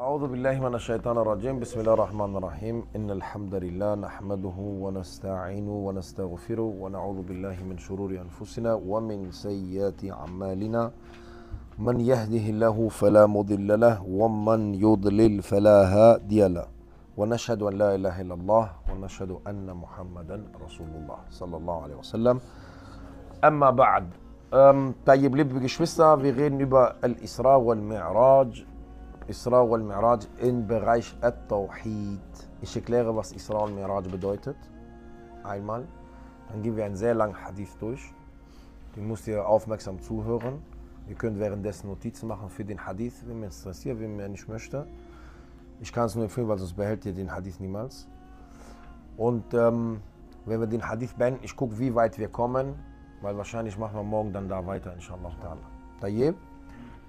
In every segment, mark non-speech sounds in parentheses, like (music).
أعوذ بالله من الشيطان الرجيم. بسم الله الرحمن الرحيم. إن الحمد لله نحمده ونستعينه ونستغفره ونعوذ بالله من شرور أنفسنا ومن سيئات أعمالنا. من يهده الله فلا مضل له ومن يضلل فلا هادي له. ونشهد أن لا إله إلا الله ونشهد أن محمدا رسول الله صلى الله عليه وسلم. أما بعد طيب liebe Geschwister, wir reden über Al-Isra. Isra wal-Mi'raj im Bereich At-Tawhid. Ich erkläre, was Isra wal-Mi'raj bedeutet. Einmal. Dann gehen wir einen sehr langen Hadith durch. Den müsst ihr aufmerksam zuhören. Ihr könnt währenddessen Notizen machen für den Hadith, wenn mir interessiert, wenn mir nicht möchte. Ich kann es nur empfehlen, weil sonst behält ihr den Hadith niemals. Und ähm, wenn wir den Hadith beenden, ich gucke, wie weit wir kommen, weil wahrscheinlich machen wir morgen dann da weiter, inshallah. Tayyib.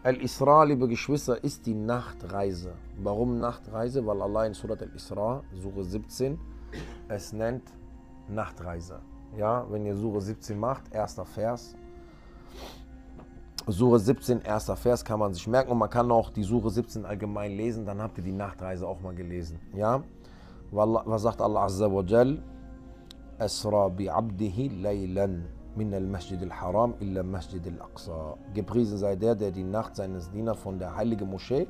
Al-Isra, liebe Geschwister, ist die Nachtreise. Warum Nachtreise? Weil Allah in Surat Al-Isra, Suche 17, es nennt Nachtreise. Ja, wenn ihr Suche 17 macht, erster Vers. Suche 17, erster Vers kann man sich merken und man kann auch die Suche 17 allgemein lesen, dann habt ihr die Nachtreise auch mal gelesen. Ja, was sagt Allah Azza wa Jal? Asra bi abdihi laylan min al-Masjid al-Haram illa Masjid al-Aqsa. Gepriesen sei der, der die Nacht seines Dieners von der heiligen Moschee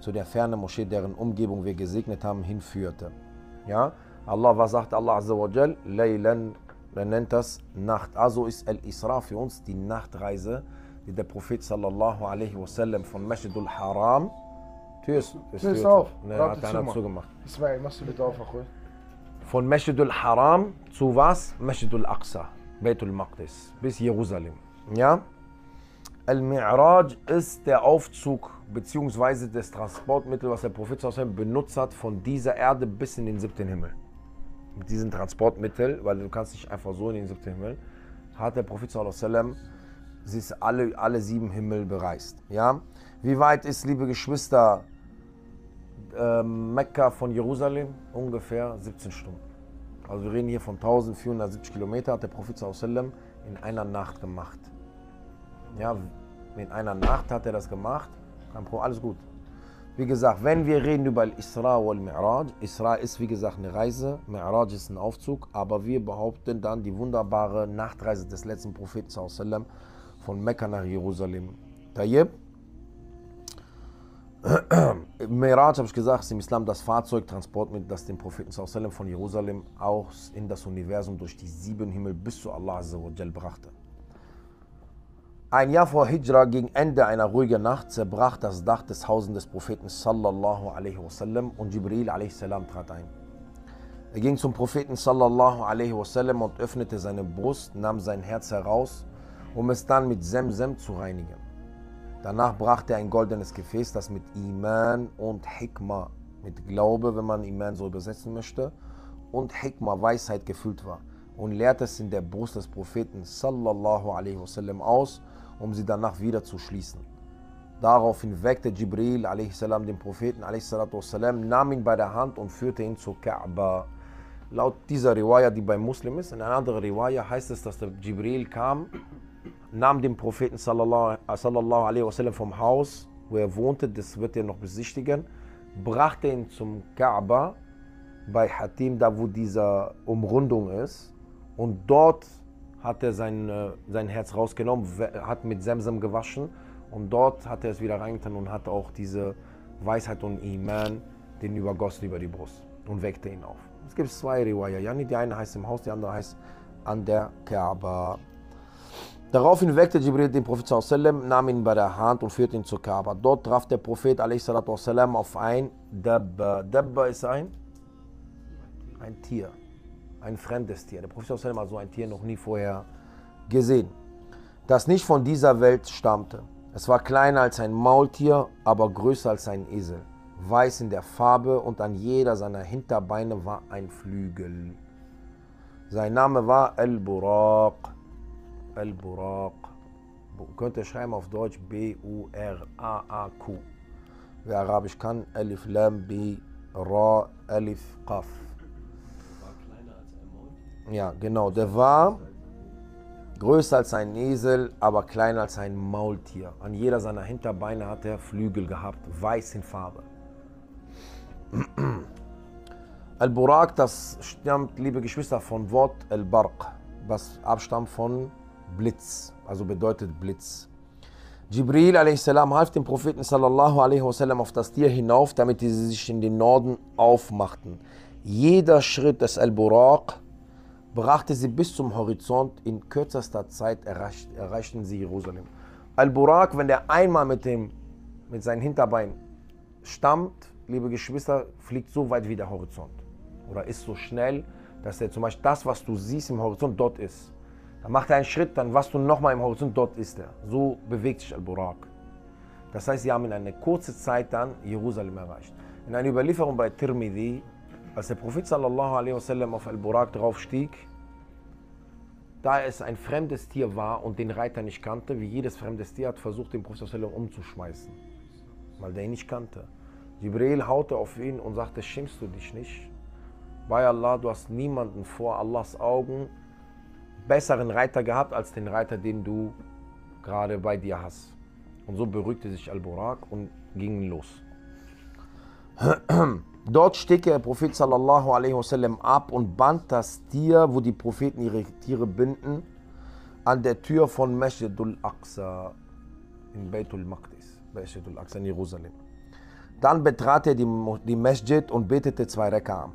zu der fernen Moschee, deren Umgebung wir gesegnet haben, hinführte. Ja, Allah, was sagt Allah Azza wa Jal? Laylan, er nennt das Nacht. Also ist Al-Isra für uns die Nachtreise, die der Prophet sallallahu alaihi wasallam von Masjid al-Haram Tür ist, ist, Tür ist auf. Ne, hat einer zu zugemacht. Ismail, machst du bitte auf, Achoi? Von Masjid al-Haram zu was? Masjid al-Aqsa, Beit al-Maqdis, bis Jerusalem. Ja? Al-Mi'raj ist der Aufzug bzw. das Transportmittel, was der Prophet benutzt hat, von dieser Erde bis in den siebten Himmel. Mit diesem Transportmittel, weil du kannst nicht einfach so in den siebten Himmel, hat der Prophet sie alle, alle sieben Himmel bereist. Ja? Wie weit ist, liebe Geschwister, äh, Mekka von Jerusalem? Ungefähr 17 Stunden. Also wir reden hier von 1470 Kilometer, hat der Prophet sallam in einer Nacht gemacht. Ja, in einer Nacht hat er das gemacht. Alles gut. Wie gesagt, wenn wir reden über Isra wal Mi'raj, Isra ist wie gesagt eine Reise, Mi'raj ist ein Aufzug, aber wir behaupten dann die wunderbare Nachtreise des letzten Propheten sallam von Mekka nach Jerusalem. Tayyib. Miraj, habe ich gesagt, ist im Islam das Fahrzeugtransportmittel, das den Propheten sallam von Jerusalem aus in das Universum durch die sieben Himmel bis zu Allah brachte. Ein Jahr vor Hijra, gegen Ende einer ruhigen Nacht, zerbrach das Dach des Hauses des Propheten sallallahu alaihi wasallam und Jibril alaihi salam trat ein. Er ging zum Propheten sallallahu alaihi wasallam und öffnete seine Brust, nahm sein Herz heraus um es dann mit Semsem zu reinigen. Danach brachte er ein goldenes Gefäß, das mit Iman und Hikmah, mit Glaube, wenn man Iman so übersetzen möchte, und Hikmah, Weisheit gefüllt war und leerte es in der Brust des Propheten sallallahu alaihi wasallam aus, um sie danach wieder zu schließen. Daraufhin weckte Jibril salam den Propheten wasallam, nahm ihn bei der Hand und führte ihn zur Kaaba. Laut dieser Riwaya, die bei Muslim ist, in einer anderen Riwaya heißt es, dass der Jibril kam nahm den Propheten sallallahu, alaihi wasallam vom Haus, wo er wohnte, das wird er noch besichtigen, brachte ihn zum Kaaba bei Hatim, da wo diese Umrundung ist. Und dort hat er sein, sein Herz rausgenommen, hat mit Semsem gewaschen und dort hat er es wieder reingetan und hat auch diese Weisheit und Iman den übergossen über die Brust und weckte ihn auf. Es gibt zwei Riwaya, die eine heißt im Haus, die andere heißt an der Kaaba. Daraufhin weckte Jibril den Prophet nahm ihn bei der Hand und führte ihn zur Kaaba. Dort traf der Prophet sallam, auf ein Dabba. Dabba ist ein, ein Tier, ein fremdes Tier. Der Prophet sallam hat so ein Tier noch nie vorher gesehen, das nicht von dieser Welt stammte. Es war kleiner als ein Maultier, aber größer als ein Esel, weiß in der Farbe und an jeder seiner Hinterbeine war ein Flügel. Sein Name war El-Buraq. Al-Buraq. Könnt ihr schreiben auf Deutsch B-U-R-A-A-Q. Wer Arabisch kann, Alif Lam B Ra Alif Qaf. Ja, genau. Der war größer als ein Esel, aber kleiner als ein Maultier. An jeder seiner Hinterbeine hat er Flügel gehabt, weiß in Farbe. (clears throat) Al-Burak, das stammt, liebe Geschwister, von Wort Al-Barq, was abstammt von Blitz, also bedeutet Blitz. Jibril a.s. half dem Propheten sallallahu alaihi wasallam auf das Tier hinauf, damit sie sich in den Norden aufmachten. Jeder Schritt des Al-Buraq brachte sie bis zum Horizont. In kürzester Zeit erreicht, erreichten sie Jerusalem. Al-Buraq, wenn der einmal mit, dem, mit seinem Hinterbein stammt, liebe Geschwister, fliegt so weit wie der Horizont. Oder ist so schnell, dass er zum Beispiel das, was du siehst im Horizont, dort ist. Dann macht er einen Schritt, dann was du nochmal im Horizont, dort ist er. So bewegt sich Al-Buraq. Das heißt, sie haben in einer kurzen Zeit dann Jerusalem erreicht. In einer Überlieferung bei Tirmidhi, als der Prophet sallallahu wasallam auf Al-Buraq draufstieg, da es ein fremdes Tier war und den Reiter nicht kannte, wie jedes fremdes Tier hat versucht, den Prophet sallallahu umzuschmeißen, weil der ihn nicht kannte. Jibril haute auf ihn und sagte, schämst du dich nicht? Bei Allah, du hast niemanden vor Allahs Augen besseren Reiter gehabt als den Reiter, den du gerade bei dir hast. Und so beruhigte sich Al-Burak und ging los. (clears throat) Dort stieg der Prophet sallallahu alaihi wasallam ab und band das Tier, wo die Propheten ihre Tiere binden, an der Tür von Masjidul Aqsa in Beitul Maqdis, Masjidul Aqsa in Jerusalem. Dann betrat er die, die Masjid und betete zwei Rekam.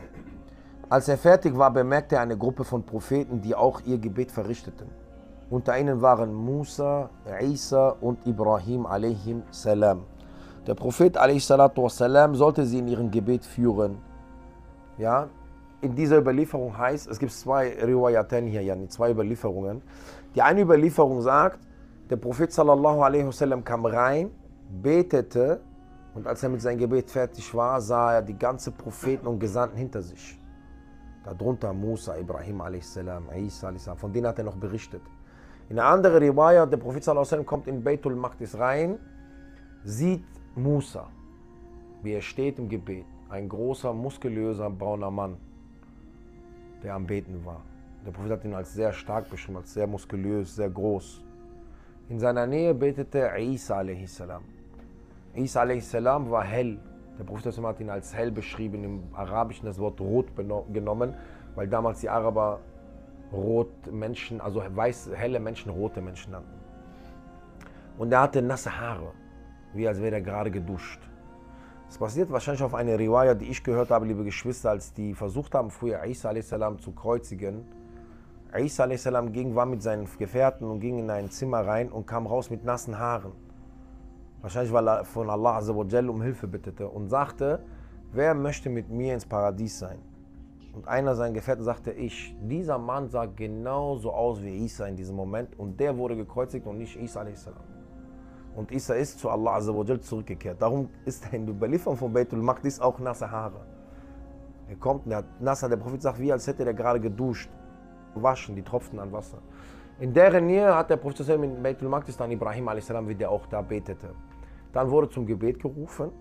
Als er fertig war, bemerkte er eine Gruppe von Propheten, die auch ihr Gebet verrichteten. Unter ihnen waren Musa, Isa und Ibrahim salam. Der Prophet salam sollte sie in ihrem Gebet führen. Ja, in dieser Überlieferung heißt, es gibt zwei Riwayaten hier, yani zwei Überlieferungen. Die eine Überlieferung sagt, der Prophet sallallahu wasallam kam rein, betete und als er mit seinem Gebet fertig war, sah er die ganzen Propheten und Gesandten hinter sich. Darunter Musa, Ibrahim a.s., Isa a.s., von denen hat er noch berichtet. In einer anderen Riwaya, der Prophet sallam, kommt in Beitul Maqdis rein, sieht Musa, wie er steht im Gebet. Ein großer, muskulöser, brauner Mann, der am Beten war. Der Prophet hat ihn als sehr stark beschrieben, als sehr muskulös, sehr groß. In seiner Nähe betete Isa a.s. Isa a.s. war hell, der Prophet hat ihn als hell beschrieben, im Arabischen das Wort rot genommen, weil damals die Araber rot Menschen, also weiß, helle Menschen, rote Menschen nannten. Und er hatte nasse Haare, wie als wäre er gerade geduscht. Das basiert wahrscheinlich auf einer Riwaya, die ich gehört habe, liebe Geschwister, als die versucht haben, früher Isa a.s. zu kreuzigen. Isa a.s. ging, war mit seinen Gefährten und ging in ein Zimmer rein und kam raus mit nassen Haaren. Wahrscheinlich, weil er von Allah um Hilfe bittete und sagte, wer möchte mit mir ins Paradies sein? Und einer seiner Gefährten sagte, ich. Dieser Mann sah genauso aus wie Isa in diesem Moment und der wurde gekreuzigt und nicht Isa a.s. Und Isa ist zu Allah zurückgekehrt. Darum ist er in der Überlieferung von Beitul Maqdis auch nasse Haare. Er kommt, der nasser, der Prophet sagt, wie als hätte er gerade geduscht. Waschen, die Tropfen an Wasser. In deren Nähe hat der Prophet in Beitul Maqdis dann Ibrahim a.s., wie der auch da betete. Dann wurde zum Gebet gerufen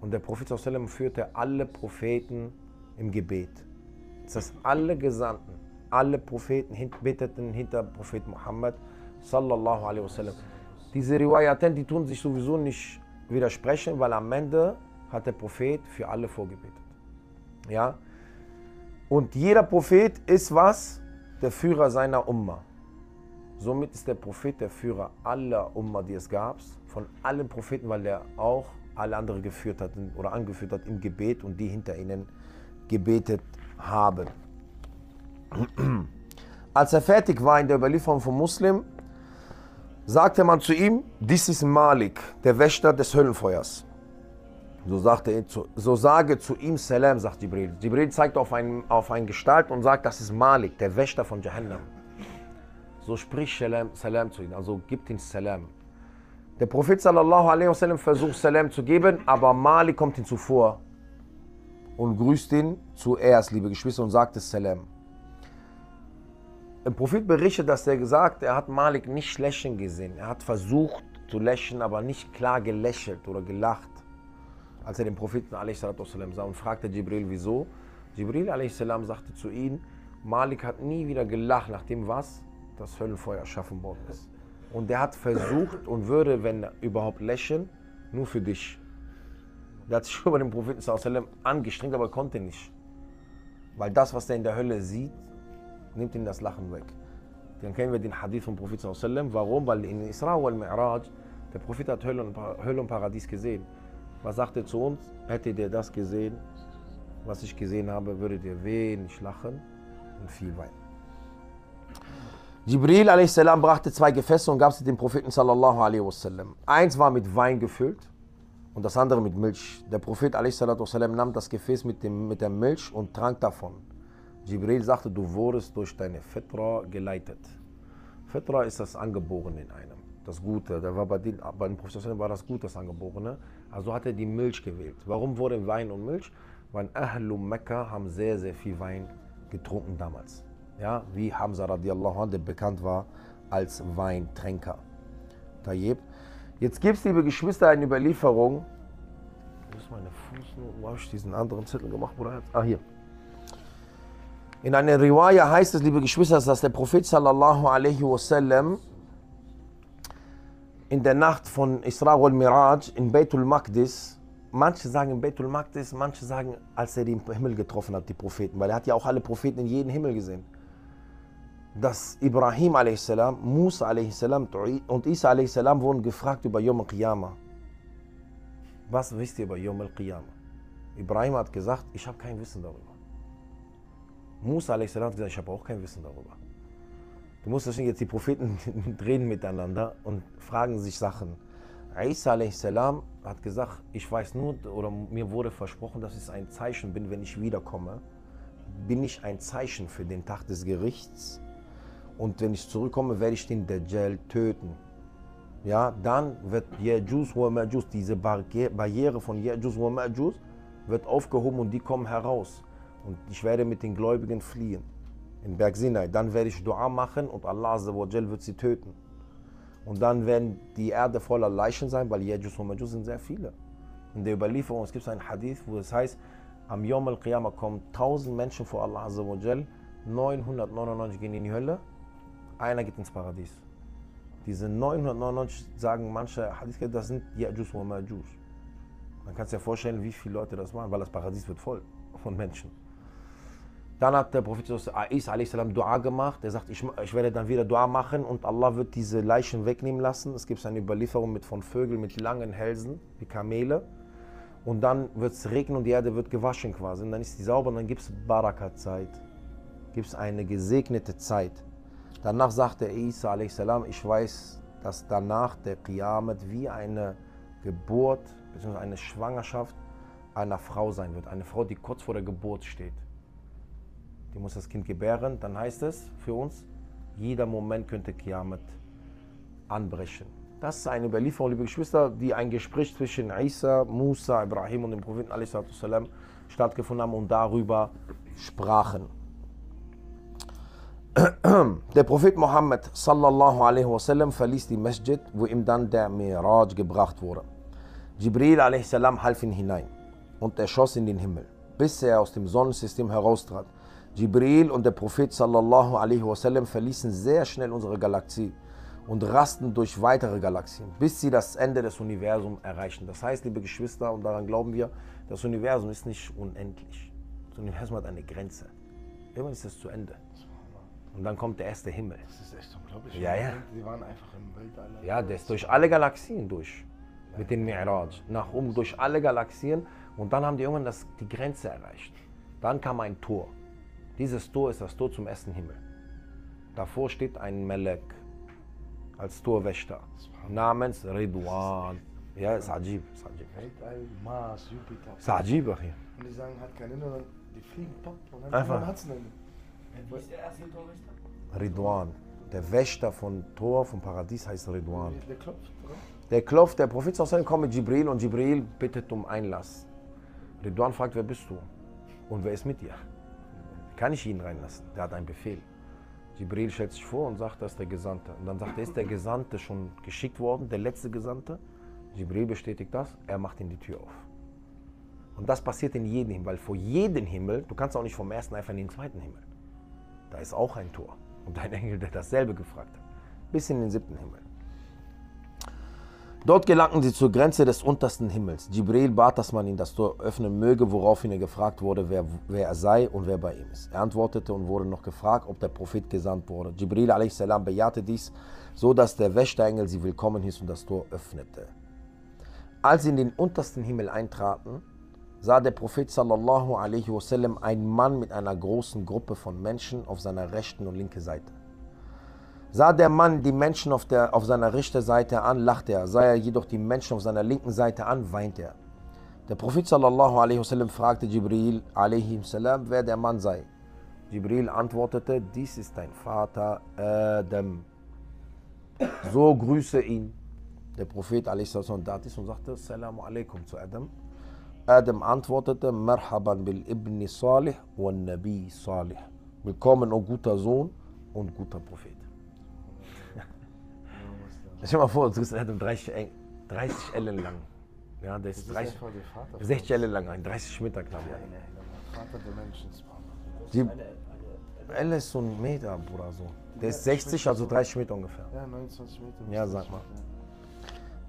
und der Prophet führte alle Propheten im Gebet. Das heißt, alle Gesandten, alle Propheten beteten hinter Prophet Muhammad sallallahu wasallam. Diese Riwayaten, die tun sich sowieso nicht widersprechen, weil am Ende hat der Prophet für alle vorgebetet. Ja? Und jeder Prophet ist was? Der Führer seiner Umma. Somit ist der Prophet der Führer aller Umma, die es gab, von allen Propheten, weil er auch alle anderen geführt hat oder angeführt hat im Gebet und die hinter ihnen gebetet haben. (clears throat) Als er fertig war in der Überlieferung von Muslim, sagte man zu ihm, dies ist Malik, der Wächter des Höllenfeuers. So, sagte er, so sage zu ihm Salam, sagt Jibril. Jibril zeigt auf einen, auf einen Gestalt und sagt, das ist Malik, der Wächter von Jahannam. So sprich Salam, Salam zu ihm, also gibt ihm Salam. Der Prophet sallallahu alaihi wasallam versucht Salam zu geben, aber Malik kommt ihm zuvor und grüßt ihn zuerst, liebe Geschwister, und sagt es Salam. Der Prophet berichtet, dass er gesagt, er hat Malik nicht lächeln gesehen. Er hat versucht zu lächeln, aber nicht klar gelächelt oder gelacht, als er den Propheten sallam, sah und fragte Jibril, wieso. Jibril sallam, sagte zu ihm, Malik hat nie wieder gelacht, nachdem was? das Höllenfeuer erschaffen worden ist. Und der hat versucht und würde, wenn überhaupt, lächeln, nur für dich. Der hat sich über den Propheten sallam angestrengt, aber konnte nicht. Weil das, was er in der Hölle sieht, nimmt ihm das Lachen weg. Dann kennen wir den Hadith vom Propheten sallam. Warum? Weil in Isra wal Mi'raj, der Prophet hat Hölle und, Hölle und Paradies gesehen. Was sagt er zu uns? Hättet ihr das gesehen, was ich gesehen habe, würdet ihr wenig lachen und viel weinen. Jibril a.s. brachte zwei Gefäße und gab sie dem Propheten sallallahu alaihi wasallam. Eins war mit Wein gefüllt und das andere mit Milch. Der Prophet a.s. nahm das Gefäß mit, dem, mit der Milch und trank davon. Jibril sagte, du wurdest durch deine Fitra geleitet. Fitra ist das Angeborene in einem, das Gute. Der war bei, den, bei dem Prophet war das Gute das Angeborene. Also hat er die Milch gewählt. Warum wurde Wein und Milch? Weil Ahlum Mekka haben sehr, sehr viel Wein getrunken damals. Ja, wie Hamza radiallahu anh, der bekannt war als Weintränker. Tayyib. Jetzt gibt es, liebe Geschwister, eine Überlieferung. Wo ist meine Fußnote? Wo habe ich diesen anderen Zettel gemacht, Bruder? Ah, hier. In einer Riwaya heißt es, liebe Geschwister, dass der Prophet sallallahu alaihi wasallam in der Nacht von Isra wal Miraj in Beitul Maqdis, manche sagen in Beitul Maqdis, manche sagen, als er den Himmel getroffen hat, die Propheten, weil er hat ja auch alle Propheten in jedem Himmel gesehen. Dass Ibrahim a.s., Musa a.s. und Isa a.s. wurden gefragt über Yom al-Qiyamah. Was wisst ihr über Yom al-Qiyamah? Ibrahim hat gesagt, ich habe kein Wissen darüber. Musa a.s. hat gesagt, ich habe auch kein Wissen darüber. Du musst deswegen jetzt die Propheten (laughs) reden miteinander und fragen sich Sachen. Isa a.s. hat gesagt, ich weiß nur, oder mir wurde versprochen, dass ich ein Zeichen bin, wenn ich wiederkomme. Bin ich ein Zeichen für den Tag des Gerichts. Und wenn ich zurückkomme, werde ich den Dajjal töten. Ja, dann wird Yajuz wa Majuz, diese Barriere von Yajuz wa Majuz, wird aufgehoben und die kommen heraus. Und ich werde mit den Gläubigen fliehen. In Berg Sinai. Dann werde ich Dua machen und Allah wird sie töten. Und dann werden die Erde voller Leichen sein, weil Yajus und Majus sind sehr viele. In der Überlieferung, es gibt ein Hadith, wo es heißt, am Yom al-Qiyamah kommen 1000 Menschen vor Allah 999 gehen in die Hölle, einer geht ins Paradies. Diese 999 sagen manche Hadith, das sind Yajus und Majus. Man kann sich ja vorstellen, wie viele Leute das machen, weil das Paradies wird voll von Menschen. Dann hat der Prophet Isa a.s. Dua gemacht. Er sagt, ich, ich, werde dann wieder Dua machen und Allah wird diese Leichen wegnehmen lassen. Es gibt eine Überlieferung mit von Vögeln mit langen Hälsen, wie Kamele. Und dann wird es regnen und die Erde wird gewaschen quasi. Und dann ist die sauber und dann gibt es Baraka-Zeit. Gibt es eine gesegnete Zeit. Danach sagte Isa a.s., ich weiß, dass danach der Qiyamah wie eine Geburt bzw. eine Schwangerschaft einer Frau sein wird. Eine Frau, die kurz vor der Geburt steht die muss das Kind gebären, dann heißt es für uns, jeder Moment könnte Kiamat anbrechen. Das ist eine Überlieferung, liebe Geschwister, die ein Gespräch zwischen Isa, Musa, Ibrahim und dem Propheten a.s. stattgefunden haben und darüber sprachen. (clears throat) Der Prophet Muhammad sallallahu alaihi wasallam verließ die Masjid, wo ihm dann der Miraj gebracht wurde. Jibril a.s. half ihn hinein und er schoss in den Himmel, bis er aus dem Sonnensystem heraustrat. Jibril und der Prophet sallallahu alaihi wasallam verließen sehr schnell unsere Galaxie und rasten durch weitere Galaxien, bis sie das Ende des Universums erreichen. Das heißt, liebe Geschwister, und daran glauben wir, das Universum ist nicht unendlich. Das Universum hat eine Grenze. Irgendwann ist es zu Ende. Und dann kommt der erste Himmel. Das ist echt unglaublich. Ja, ja. Sie waren einfach im Weltall. Ja, der ist durch alle Galaxien durch. Mit dem Mi'raj. Nach oben durch alle Galaxien. Und dann haben die irgendwann das, die Grenze erreicht. Dann kam ein Tor. Dieses Tor ist das Tor zum ersten Himmel. Davor steht ein Melek als Torwächter namens Ridwan. Ja, ist Ajib. Ist Ajib. Weltall, Mars, Jupiter. Ist Ajib, hier. Und die sagen, hat kein Ende, die fliegen pop und dann hat es ein Ende. Wie ist der erste Torwächter? Ridwan. Der Wächter von Tor, vom Paradies heißt Ridwan. Der klopft, oder? Der klopft, der Prophet sallallahu kommt mit Jibril und Jibril bittet um Einlass. Ridwan fragt, wer bist du? Und wer ist mit dir? Kann ich ihn reinlassen? Der hat einen Befehl. Jibril stellt sich vor und sagt, das ist der Gesandte. Und dann sagt er, ist der Gesandte schon geschickt worden, der letzte Gesandte? Jibril bestätigt das, er macht ihm die Tür auf. Und das passiert in jedem Himmel, weil vor jedem Himmel, du kannst auch nicht vom ersten einfach in den zweiten Himmel. Da ist auch ein Tor. Und ein Engel, der dasselbe gefragt hat. Bis in den siebten Himmel. Dort gelangten sie zur Grenze des untersten Himmels. Jibril bat, dass man ihm das Tor öffnen möge, woraufhin er gefragt wurde, wer, wer er sei und wer bei ihm ist. Er antwortete und wurde noch gefragt, ob der Prophet gesandt wurde. Jibril a.s. bejahte dies, so dass der Wächterengel sie willkommen hieß und das Tor öffnete. Als sie in den untersten Himmel eintraten, sah der Prophet sallallahu alaihi wasallam einen Mann mit einer großen Gruppe von Menschen auf seiner rechten und linken Seite. Sah der Mann die Menschen auf, der, auf seiner rechten Seite an, lachte er. Sah er jedoch die Menschen auf seiner linken Seite an, weinte er. Der Prophet sallallahu alaihi wasallam fragte Jibril alaihi salam, wer der Mann sei. Jibril antwortete, dies ist dein Vater Adam. So grüße ihn. Der Prophet alaihi salam tat dies und sagte, Salamu alaikum zu Adam. Adam antwortete, Marhaban bil Ibni Salih wa Nabi Salih. Willkommen, o guter Sohn und guter Prophet. (laughs) Stell dir mal vor, du bist Adam 30, Eng- 30 Ellen lang. Ja, der ist ist 30, einfach der Vater. von 60 Ellen lang, ein 30 Meter knapp. uns. Vater der Menschen. Die Elle ist so ein Meter, Bruder, so. Der ist 60, also 30 Meter ungefähr. Ja, 29 Meter. Ja, sag mal.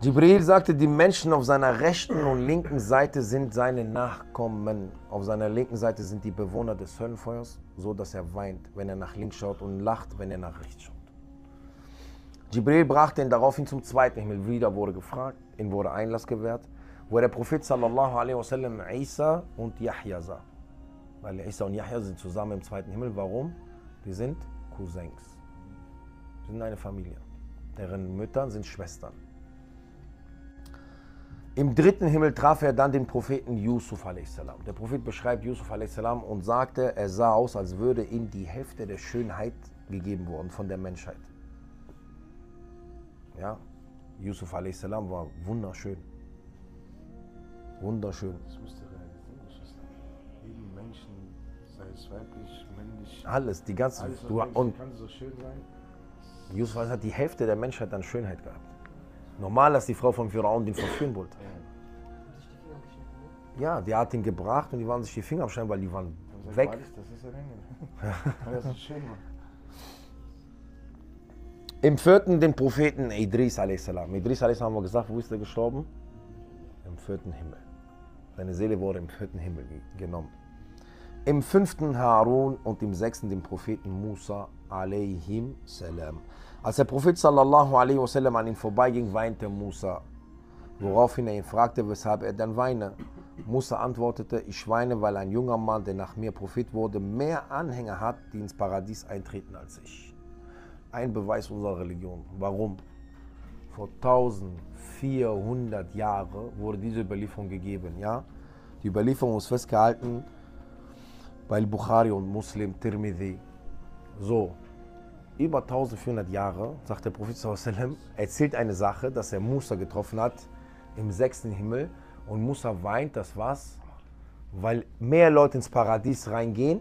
Jibril sagte, die Menschen auf seiner rechten und linken Seite sind seine Nachkommen. Auf seiner linken Seite sind die Bewohner des Höllenfeuers, so dass er weint, wenn er nach links schaut und lacht, wenn er nach rechts schaut. Jibril brachte ihn daraufhin zum zweiten Himmel. Wieder wurde gefragt, ihm wurde Einlass gewährt, wo der Prophet sallallahu alaihi wasallam Isa und Yahya sah. Weil Isa und Yahya sind zusammen im zweiten Himmel. Warum? Die sind Cousins. Sie sind eine Familie. Deren Mütter sind Schwestern. Im dritten Himmel traf er dann den Propheten Yusuf a.s. Der Prophet beschreibt Yusuf a.s. und sagte, er sah aus, als würde ihm die Hälfte der Schönheit gegeben worden von der Menschheit. Ja, Yusuf a.s. war wunderschön. Wunderschön. Das müsste Geschwister. Jeden Menschen, sei es weiblich, männlich, Alles, die ganze. alles, Du, und kann so schön sein. Yusuf hat die Hälfte der Menschheit an Schönheit gehabt. Normal, dass die Frau von Pharaon den verführen wollte. haben sich die Finger geschnitten, ne? Ja, die hat ihn gebracht und die waren sich die Finger abschneiden, weil die waren sagt weg. Wahrlich, das ist ein. Weil das so (laughs) schön war. Im vierten den Propheten Idris a.s. Idris a.s. haben wir gesagt, wo ist er gestorben? Im vierten Himmel. Seine Seele wurde im vierten Himmel ge- genommen. Im fünften Harun und im sechsten den Propheten Musa alayhim salam. Als der Prophet sallallahu alaihi wasallam an ihn vorbeiging, weinte Musa, woraufhin er ihn fragte, weshalb er denn weine. Musa antwortete, ich weine, weil ein junger Mann, der nach mir Prophet wurde, mehr Anhänger hat, die ins Paradies eintreten als ich. Ein Beweis unserer Religion. Warum? Vor 1400 Jahren wurde diese Überlieferung gegeben. Ja? Die Überlieferung ist festgehalten bei Bukhari und Muslim, Tirmidhi. So, über 1400 Jahre, sagt der Prophet erzählt eine Sache, dass er Musa getroffen hat im sechsten Himmel und Musa weint, das was? Weil mehr Leute ins Paradies reingehen,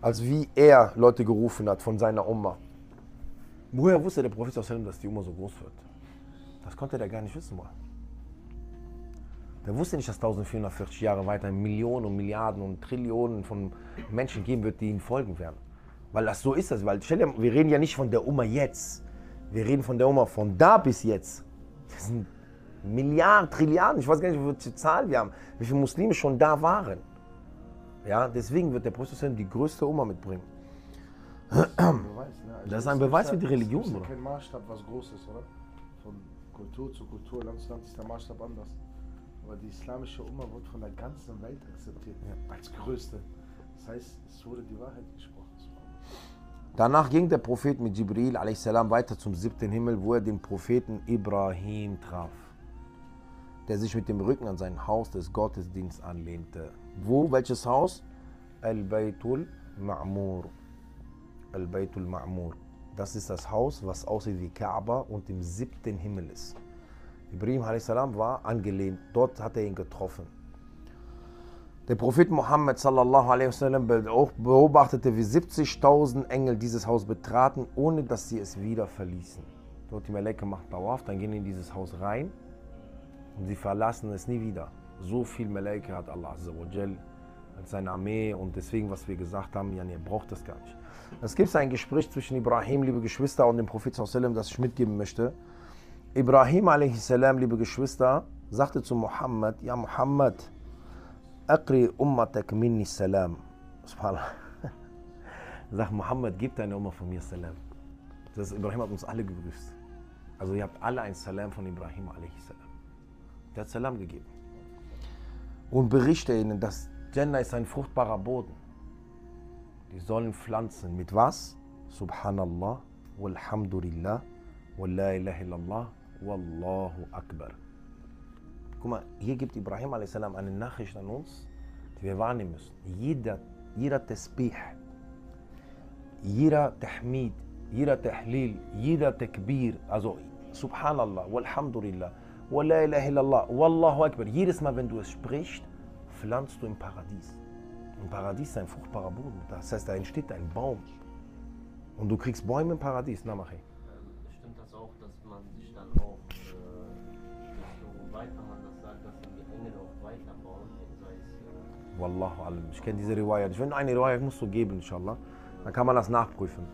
als wie er Leute gerufen hat von seiner Umma. Woher wusste der Prophet dass die Umma so groß wird? Das konnte der gar nicht wissen wollen. Der wusste nicht, dass 1440 Jahre weiter Millionen und Milliarden und Trillionen von Menschen geben wird, die ihm folgen werden. Weil das so ist das. Weil stell dir, wir reden ja nicht von der Oma jetzt. Wir reden von der Oma von da bis jetzt. Das sind Milliarden, Trilliarden. Ich weiß gar nicht, welche Zahl wir haben. Wie viele Muslime schon da waren. Ja, deswegen wird der Prophet die größte Oma mitbringen. Ne? Also Das ist ein Beweis für die Religion, Es ist ja Bruder. kein Maßstab, was groß ist, oder? Von Kultur zu Kultur, Land zu Land ist der Maßstab anders. Aber die islamische Umma wird von der ganzen Welt akzeptiert als größte. Das heißt, es wurde die Wahrheit gesprochen. Danach ging der Prophet mit Jibril a.s. weiter zum siebten Himmel, wo er den Propheten Ibrahim traf, der sich mit dem Rücken an sein Haus des Gottesdienstes anlehnte. Wo? Welches Haus? Al-Baytul Ma'mur. Al-Baytul Ma'mur. Das ist das Haus, was aussieht wie Kaaba und im siebten Himmel ist. Ibrahim a.s. war angelehnt, dort hat er ihn getroffen. Der Prophet Muhammad sallallahu beobachtete, wie 70.000 Engel dieses Haus betraten, ohne dass sie es wieder verließen. Dort die Meleke macht Tawaf, dann gehen in dieses Haus rein und sie verlassen es nie wieder. So viel Meleke hat Allah Azza wa Jal als seine Armee und deswegen, was wir gesagt haben, ja, ihr braucht das gar nicht. Es gibt ein Gespräch zwischen Ibrahim, liebe Geschwister, und dem Prophet sallallahu das ich mitgeben möchte. Ibrahim a.s., liebe Geschwister, sagte zu Muhammad, ja Muhammad, Akri ummatak minni salam. Subhanallah. (laughs) Sag Muhammad, gib deine Oma von mir Salam. Das Ibrahim hat uns alle gegrüßt. Also ihr habt alle ein Salam von Ibrahim a.s. Der hat Salam gegeben. Und berichte ihnen, dass Jannah ist ein fruchtbarer Boden. Die sollen pflanzen. Mit was? Subhanallah, walhamdulillah, wa la ilaha illallah, wallahu akbar. Guck mal, hier gibt Ibrahim a.s. eine Nachricht an uns, die wir wahrnehmen müssen. Jeder, jeder Tesbih, jeder Tahmid, jeder Tahlil, jeder Takbir, also Subhanallah, Walhamdulillah, wa la ilaha illallah, Wallahu Akbar. Jedes Mal, wenn du es sprichst, pflanzt du im Paradies. Im Paradies ist ein fruchtbarer Boden. Das heißt, da entsteht ein Baum. Und du kriegst Bäume im Paradies. Na, mach ich. Wallahu alam. Ich kenne diese Riwayat. Ich finde, eine Riwayat musst du geben, inshallah. Dann kann man das nachprüfen.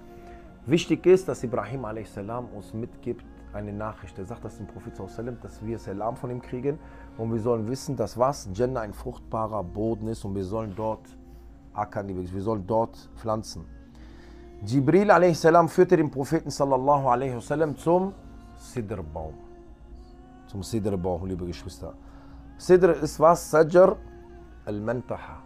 Wichtig ist, dass Ibrahim a.s. uns mitgibt eine Nachricht. Er sagt das dem Prophet, dass wir Salam von ihm kriegen. Und wir sollen wissen, dass was? Jannah ein fruchtbarer Boden ist und wir sollen dort ackern, wir sollen dort pflanzen. Jibril a.s. führte den Propheten sallallahu wasallam zum Sidrbaum. Zum Sidrbaum, liebe Geschwister. Sidr ist was? Sajr al-Mantaha.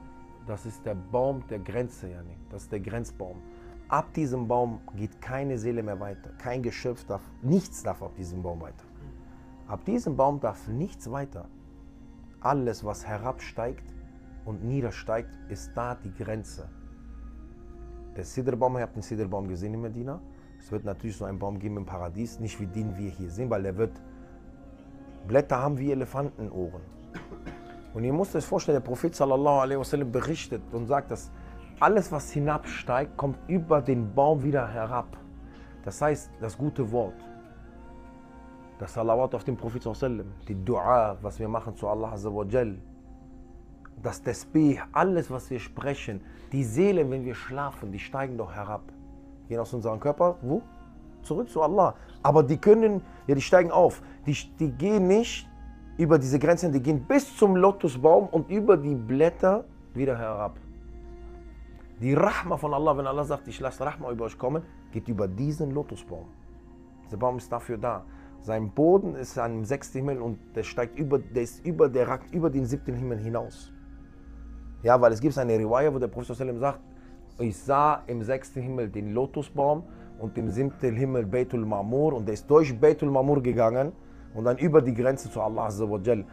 Das ist der Baum der Grenze, yani. Das ist der Grenzbaum. Ab diesem Baum geht keine Seele mehr weiter. Kein Geschöpf darf, nichts darf ab diesem Baum weiter. Ab diesem Baum darf nichts weiter. Alles, was herabsteigt und niedersteigt, ist da die Grenze. Der Sidrbaum, ihr habt den Sidrbaum gesehen in Medina. Es wird natürlich so einen Baum geben im Paradies, nicht wie den wir hier sehen, weil der wird Blätter haben wie Elefantenohren. Und ihr müsst euch vorstellen, der Prophet sallallahu alaihi wasallam berichtet und sagt, dass alles, was hinabsteigt, kommt über den Baum wieder herab. Das heißt, das gute Wort, das Salawat auf den Prophet sallallahu die Dua, was wir machen zu Allah azza wa jal, das Tesbih, alles, was wir sprechen, die Seelen, wenn wir schlafen, die steigen doch herab. Gehen aus unserem Körper, wo? Zurück zu Allah. Aber die können, ja, die steigen auf. Die, die gehen nicht über diese Grenzen, die gehen bis zum Lotusbaum und über die Blätter wieder herab. Die Rahma von Allah, wenn Allah sagt, ich lasse Rahma über euch kommen, geht über diesen Lotusbaum. Dieser Baum ist dafür da. Sein Boden ist am sechsten Himmel und der steigt über, der ist über, der ragt über den siebten Himmel hinaus. Ja, weil es gibt eine Riwaya, wo der Prophet sagt, ich sah im sechsten Himmel den Lotusbaum und im siebten Himmel Beitul Mamur und der ist durch Beitul Mamur gegangen und dann über die Grenze zu Allah Azzawajal.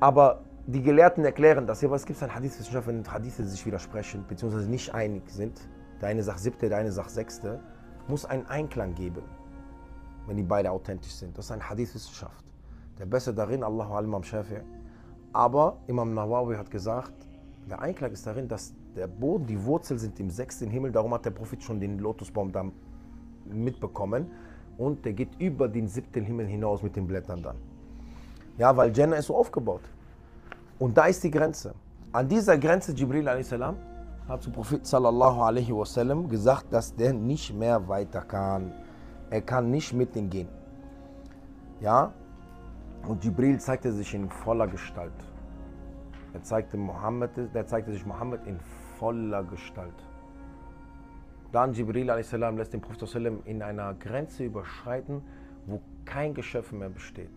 Aber die Gelehrten erklären das, aber es gibt ein Hadith-Wissenschaftler, wenn Hadithe sich widersprechen, beziehungsweise nicht einig sind, der eine sagt siebte, der eine sagt sechste, muss ein Einklang geben, wenn die beide authentisch sind. Das ist ein Hadith-Wissenschaft. Der Beste darin, Allahu alim am Shafi. Aber Imam Nawawi hat gesagt, der Einklang ist darin, dass der Boden, die Wurzeln sind im sechsten Himmel, darum hat der Prophet schon den Lotusbaum mitbekommen und der geht über den siebten Himmel hinaus mit den Blättern dann. Ja, weil Jannah ist so aufgebaut. Und da ist die Grenze. An dieser Grenze, Jibril a.s. hat zu Prophet sallallahu alaihi wasallam gesagt, dass der nicht mehr weiter kann. Er kann nicht mit denen gehen. Ja, und Jibril zeigte sich in voller Gestalt. Er zeigte, Muhammad, der zeigte sich Mohammed in voller Gestalt. Dann Jibril a.s. lässt den Prophet in einer Grenze überschreiten, wo kein Geschöpf mehr besteht.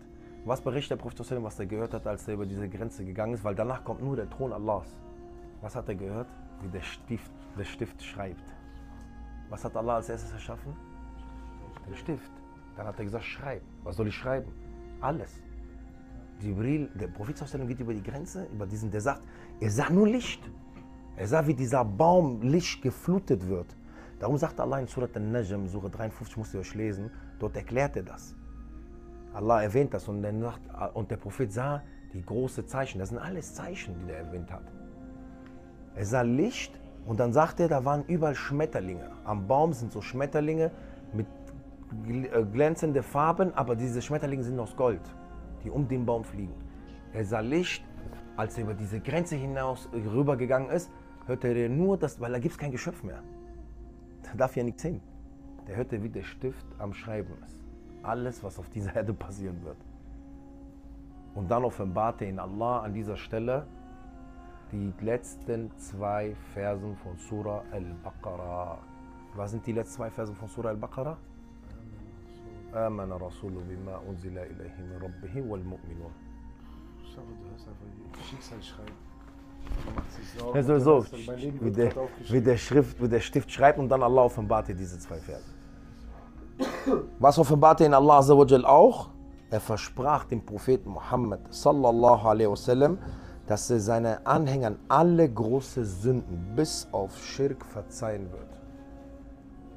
Was berichtet der Prophet, was er gehört hat, als er über diese Grenze gegangen ist? Weil danach kommt nur der Thron Allahs. Was hat er gehört? Wie der Stift, der Stift schreibt. Was hat Allah als erstes erschaffen? Den Stift. Dann hat er gesagt, schreib. Was soll ich schreiben? Alles. Jibril, der Prophet geht über die Grenze, über diesen, der sagt, er sah nur Licht. Er sah, wie dieser Baum Licht geflutet wird. Darum sagt Allah in Surat al-Najm, Surah 53, musst ihr euch lesen, dort erklärt er das. Allah erwähnt das und, sagt, und der Prophet sah die großen Zeichen. Das sind alles Zeichen, die er erwähnt hat. Er sah Licht und dann sagt er, da waren überall Schmetterlinge. Am Baum sind so Schmetterlinge mit äh, glänzenden Farben, aber diese Schmetterlinge sind aus Gold, die um den Baum fliegen. Er sah Licht, als er über diese Grenze hinaus rübergegangen ist, hörte er nur das, weil da gibt es kein Geschöpf mehr Da darf ja nichts hin. Der hörte, wie der Stift am Schreiben ist. alles, was auf dieser Erde (laughs) passieren wird. Und dann offenbarte ihn Allah an dieser Stelle die letzten zwei Versen von Surah Al-Baqarah. Was sind die letzten zwei Versen von Surah Al-Baqarah? آمن الرسول بما أنزل إليه من ربه والمؤمنون. Ich Ja, sowieso, ist wie der, wie, der Schrift, wie der Stift schreibt und dann Allah offenbart dir diese zwei Verse. Was offenbart ihn Allah auch? Er versprach dem Propheten Muhammad sallallahu alaihi wasallam, dass er seinen Anhängern alle große Sünden bis auf Schirk verzeihen wird.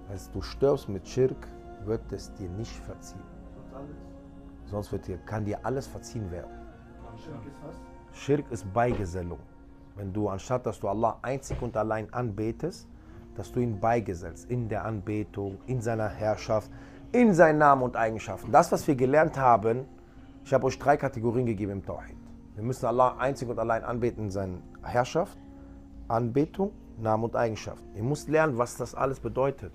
Als du stirbst mit Schirk, wird es dir nicht verziehen. Sonst wird dir, kann dir alles verziehen werden. Schirk ist Beigesellung. Wenn du anstatt, dass du Allah einzig und allein anbetest, dass du ihn beigesellst in der Anbetung, in seiner Herrschaft, in seinen Namen und Eigenschaften. Das, was wir gelernt haben, ich habe euch drei Kategorien gegeben im Tawhid. Wir müssen Allah einzig und allein anbeten in seiner Herrschaft, Anbetung, Namen und Eigenschaften. Ihr müsst lernen, was das alles bedeutet.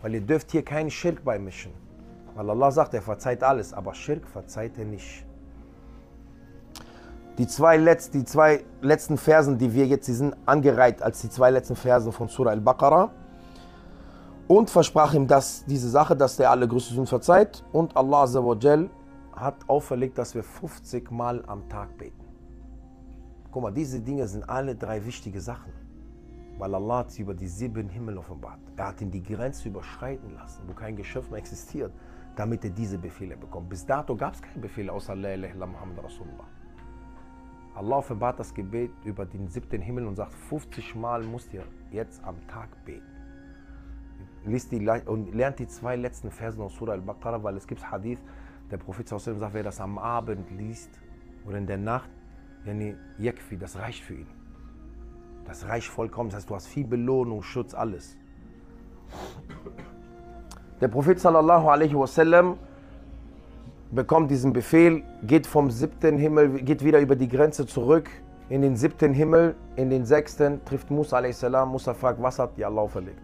Weil ihr dürft hier keinen Schirk beimischen. Weil Allah sagt, er verzeiht alles, aber Schirk verzeiht er nicht. Die zwei, Letz-, die zwei letzten Versen, die wir jetzt, die sind angereiht als die zwei letzten Versen von Surah Al-Baqarah. Und versprach ihm das, diese Sache, dass der alle größte Sünden verzeiht. Und Allah Azza wa Jal hat auferlegt, dass wir 50 Mal am Tag beten. Guck mal, diese Dinge sind alle drei wichtige Sachen. Weil Allah hat sie über die sieben Himmel offenbart. Er hat ihn die Grenze überschreiten lassen, wo kein Geschöpf mehr existiert, damit er diese Befehle bekommt. Bis dato gab es keinen Befehl außer La ilaha Muhammad Rasulullah. Allah offenbart das Gebet über den siebten Himmel und sagt, 50 Mal musst ihr jetzt am Tag beten. Liest die, und lernt die zwei letzten Versen aus Surah Al-Baqarah, weil es gibt Hadith, der Prophet sagt, wer das am Abend liest oder in der Nacht, das reicht für ihn. Das reicht vollkommen, das heißt, du hast viel Belohnung, Schutz, alles. Der Prophet sallallahu alaihi wasallam bekommt diesen Befehl, geht vom siebten Himmel, geht wieder über die Grenze zurück in den siebten Himmel, in den sechsten, trifft Musa a.s. Musa fragt, was hat dir Allah verlegt?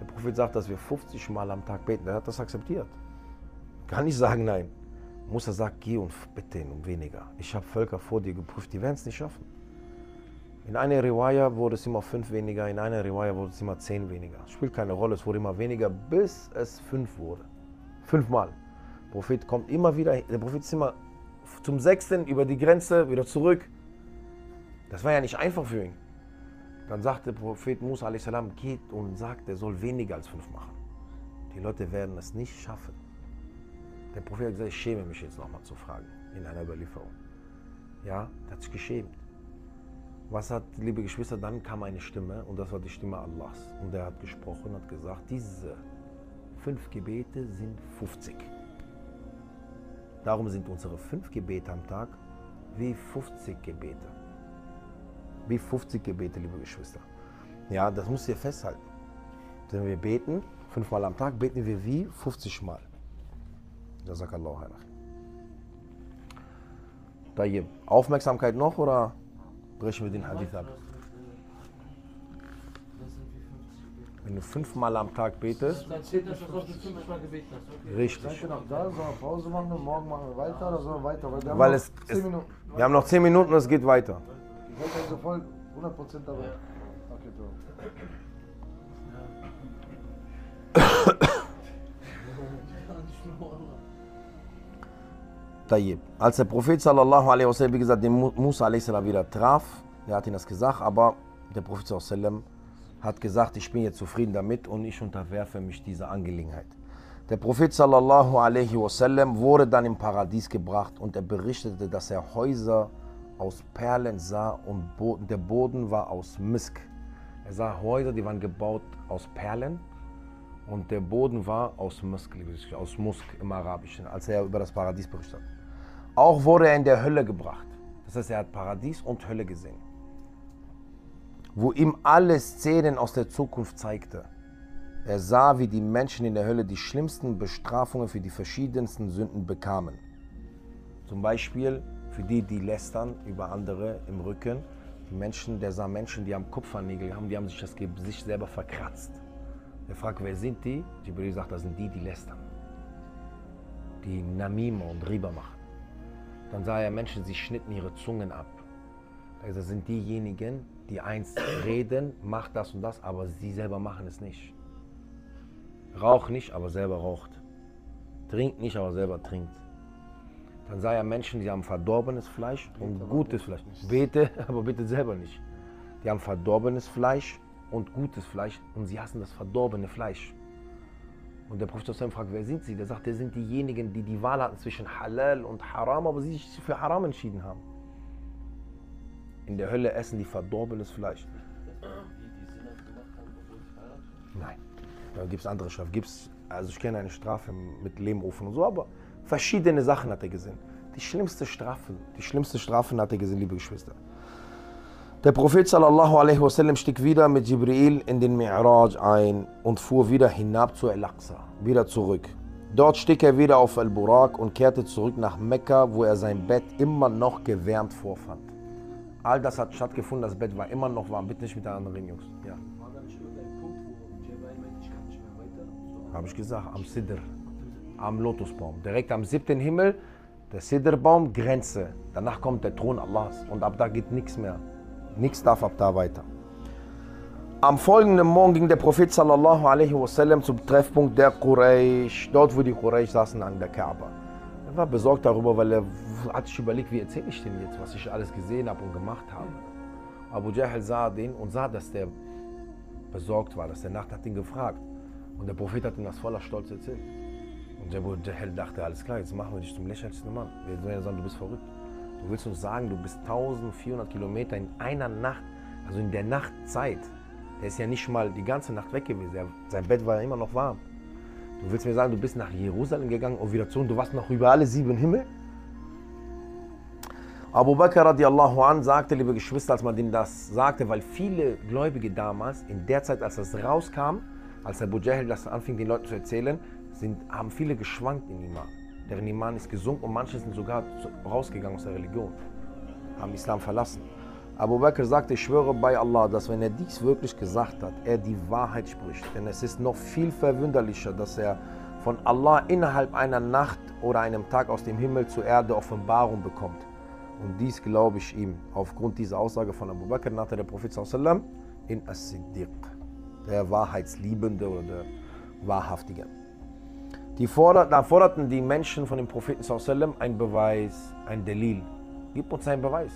Der Prophet sagt, dass wir 50 Mal am Tag beten. Er hat das akzeptiert. Kann nicht sagen nein. Musa sagt, geh und bitte ihn um weniger. Ich habe Völker vor dir geprüft, die werden es nicht schaffen. In einer Riwaya wurde es immer fünf weniger, in einer Riwaya wurde es immer zehn weniger. Spielt keine Rolle, es wurde immer weniger, bis es fünf wurde. Fünfmal. Der Prophet kommt immer wieder, der Prophet ist immer zum sechsten über die Grenze, wieder zurück. Das war ja nicht einfach für ihn. Dann sagt der Prophet Musa a.s. geht und sagt, er soll weniger als fünf machen. Die Leute werden es nicht schaffen. Der Prophet hat gesagt, ich schäme mich jetzt nochmal zu fragen, in einer Überlieferung. Ja, der hat sich geschämt. Was hat, liebe Geschwister, dann kam eine Stimme und das war die Stimme Allahs. Und er hat gesprochen hat gesagt, diese fünf Gebete sind 50. Darum sind unsere fünf Gebete am Tag wie 50 Gebete. Wie 50 Gebete, liebe Geschwister. Ja, das müsst ihr festhalten. Wenn wir beten, fünfmal am Tag, beten wir wie 50 Mal. Jazakallahu khairan. Tayyib. Aufmerksamkeit noch oder brechen wir den Hadith ab? Wenn du fünfmal am Tag betest, Dann steht das, als ob du fünfmal gebeten hast. Okay. Seid richtig. ihr noch da? Sollen wir Pause machen? und Morgen machen wir weiter oder sollen wir weiter? Weil, wir haben Weil noch es, 10 es, Minuten. wir haben noch 10 Minuten und es geht weiter. Ich seid also voll 100% dabei. Okay, so. (coughs) Tayyib. Als der Prophet sallallahu alaihi wasallam, wie gesagt, den Mu- Musa alaihi wieder traf, er hat ihm das gesagt, aber der Prophet sallallahu alaihi wasallam hat gesagt, ich bin jetzt zufrieden damit und ich unterwerfe mich dieser Angelegenheit. Der Prophet sallallahu alaihi wasallam wurde dann im Paradies gebracht und er berichtete, dass er Häuser aus Perlen sah und der Boden war aus Misk. Er sah Häuser, die waren gebaut aus Perlen und der Boden war aus Musk, aus Musk im Arabischen, als er über das Paradies berichtet hat. Auch wurde er in der Hölle gebracht. Das heißt, er hat Paradies und Hölle gesehen. Wo ihm alle Szenen aus der Zukunft zeigte. Er sah, wie die Menschen in der Hölle die schlimmsten Bestrafungen für die verschiedensten Sünden bekamen. Zum Beispiel für die, die lästern über andere im Rücken. Die Menschen, der sah Menschen, die haben Kupfernägel haben, die haben sich das Gesicht selber verkratzt. Er fragt, wer sind die? Jibril sagt, das sind die, die lästern. die Namima und Riba machen. Dann sah er Menschen, sie schnitten ihre Zungen ab. Das sind diejenigen, die eins reden, macht das und das, aber sie selber machen es nicht. Raucht nicht, aber selber raucht. Trinkt nicht, aber selber trinkt. Dann sah er Menschen, die haben verdorbenes Fleisch und gutes Fleisch. Bete, (laughs) aber bitte selber nicht. Die haben verdorbenes Fleisch und gutes Fleisch und sie hassen das verdorbene Fleisch. Und der Prophet fragt, wer sind sie? Der sagt, das sind diejenigen, die die Wahl hatten zwischen Halal und Haram, aber sie sich für Haram entschieden haben. In der Hölle essen die verdorbenes Fleisch. Nein. Da gibt es andere Strafen. Gibt's, also ich kenne eine Strafe mit Lehmofen und so, aber verschiedene Sachen hat er gesehen. Die schlimmste Strafe, die schlimmste Strafen hat er gesehen, liebe Geschwister. Der Prophet sallallahu alaihi wasallam stieg wieder mit Jibril in den Mi'raj ein und fuhr wieder hinab zu Al-Aqsa, wieder zurück. Dort stieg er wieder auf Al-Burak und kehrte zurück nach Mekka, wo er sein Bett immer noch gewärmt vorfand. All das hat stattgefunden, das Bett war immer noch warm. Bitte nicht miteinander reden, Jungs. Ja. War da nicht irgendein Punkt, wo Jebail meinte, ich kann nicht mehr weiter? So, Habe ich gesagt, am Sidr, am Lotusbaum. Direkt am siebten Himmel, der Sidrbaum, Grenze. Danach kommt der Thron Allahs und ab da geht nichts mehr. Nichts darf ab da weiter. Am folgenden Morgen ging der Prophet sallallahu alaihi wasallam zum Treffpunkt der Quraysh, dort wo die Quraysh saßen an der Kaaba. Er war besorgt darüber, weil er hat sich überlegt, wie erzähle ich denn jetzt, was ich alles gesehen habe und gemacht habe. Abu Jahl sah den und sah, dass der besorgt war, dass der Nacht hat ihn gefragt. Und der Prophet hat ihm das voller Stolz erzählt. Und Abu Jahl dachte, alles klar, jetzt machen wir dich zum lächerlichsten Mann. Wir ja sagen, du bist verrückt. Du willst uns sagen, du bist 1400 Kilometer in einer Nacht, also in der Nachtzeit. Der ist ja nicht mal die ganze Nacht weg gewesen. Sein Bett war ja immer noch warm. Du willst mir sagen, du bist nach Jerusalem gegangen und wieder zu und du warst noch über alle sieben Himmel? Abu Bakr radiallahu an sagte, liebe Geschwister, als man ihm das sagte, weil viele Gläubige damals, in der Zeit, als das rauskam, als Abu Jahl das anfing, den Leuten zu erzählen, sind, haben viele geschwankt in Iman. Deren Iman ist gesunken und manche sind sogar rausgegangen aus der Religion, haben Islam verlassen. Abu Bakr sagte, ich schwöre bei Allah, dass wenn er dies wirklich gesagt hat, er die Wahrheit spricht. Denn es ist noch viel verwunderlicher, dass er von Allah innerhalb einer Nacht oder einem Tag aus dem Himmel zur Erde Offenbarung bekommt. Und dies glaube ich ihm. Aufgrund dieser Aussage von Abu Bakr nannte der Prophet sallam in As-Siddiq, der Wahrheitsliebende oder der Wahrhaftige. Die forder, da forderten die Menschen von dem Propheten sallam einen Beweis, ein Delil. Gib uns einen Beweis.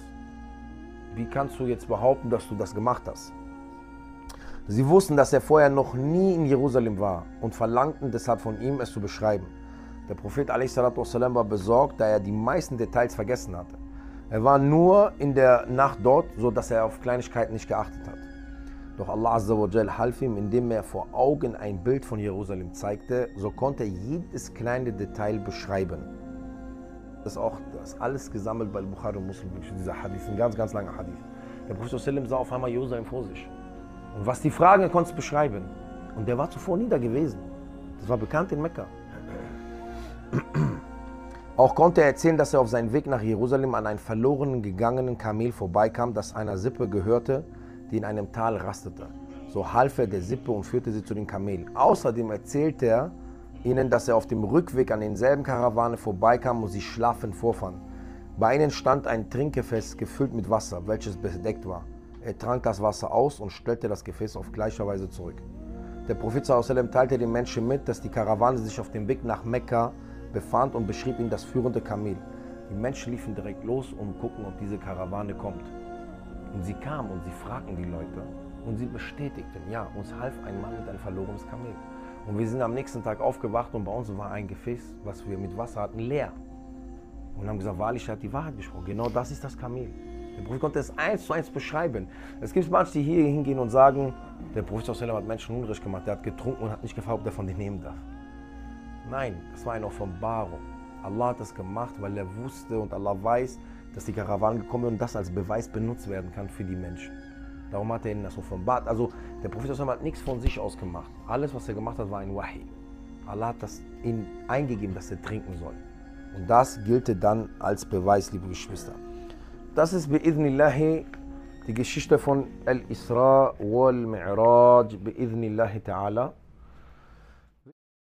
Wie kannst du jetzt behaupten, dass du das gemacht hast? Sie wussten, dass er vorher noch nie in Jerusalem war und verlangten deshalb von ihm, es zu beschreiben. Der Prophet a.s. war besorgt, da er die meisten Details vergessen hatte. Er war nur in der Nacht dort, so dass er auf Kleinigkeiten nicht geachtet hat. Doch Allah Azza wa Jal half ihm, indem er vor Augen ein Bild von Jerusalem zeigte, so konnte er jedes kleine Detail beschreiben. Das ist auch das alles gesammelt bei Bukhari und Muslim, dieser Hadith, ein ganz, ganz langer Hadith. Der Prophet sah auf einmal Jerusalem vor sich. Und was die Fragen, er konnte es beschreiben. Und der war zuvor nie da gewesen. Das war bekannt in Mekka. (clears throat) Auch konnte er erzählen, dass er auf seinem Weg nach Jerusalem an einem verloren gegangenen Kamel vorbeikam, das einer Sippe gehörte, die in einem Tal rastete. So half er der Sippe und führte sie zu den Kamelen. Außerdem erzählte er ihnen, dass er auf dem Rückweg an denselben Karawane vorbeikam und sie schlafend vorfand. Bei ihnen stand ein Trinkgefäß gefüllt mit Wasser, welches bedeckt war. Er trank das Wasser aus und stellte das Gefäß auf gleicher Weise zurück. Der Prophet sallam teilte den Menschen mit, dass die Karawane sich auf dem Weg nach Mekka befand und beschrieb ihnen das führende Kamel. Die Menschen liefen direkt los, um zu gucken, ob diese Karawane kommt. Und sie kamen und sie fragten die Leute und sie bestätigten, ja, uns half ein Mann mit einem verlorenes Kamel. Und wir sind am nächsten Tag aufgewacht und bei uns war ein Gefäß, was wir mit Wasser hatten, leer. Und haben gesagt, wahrlich, er hat die Wahrheit gesprochen. Genau das ist das Kamel. Der Prophet konnte es eins zu eins beschreiben. Es gibt manche, die hier hingehen und sagen, der Prophet hat Menschen unrecht gemacht, der hat getrunken und hat nicht gefragt, ob der von denen nehmen darf. Nein, das war eine Offenbarung. Allah hat das gemacht, weil er wusste und Allah weiß, dass die Karawanen gekommen sind und das als Beweis benutzt werden kann für die Menschen. Darum hat er ihnen das offenbart. Also der Prophet hat nichts von sich aus gemacht. Alles, was er gemacht hat, war ein Wahi. Allah hat das ihm eingegeben, dass er trinken soll. Und das gilt dann als Beweis, liebe Geschwister. Das ist bi'idhnillahi die Geschichte von Al-Isra wal-Mi'raj bi'idhnillahi ta'ala.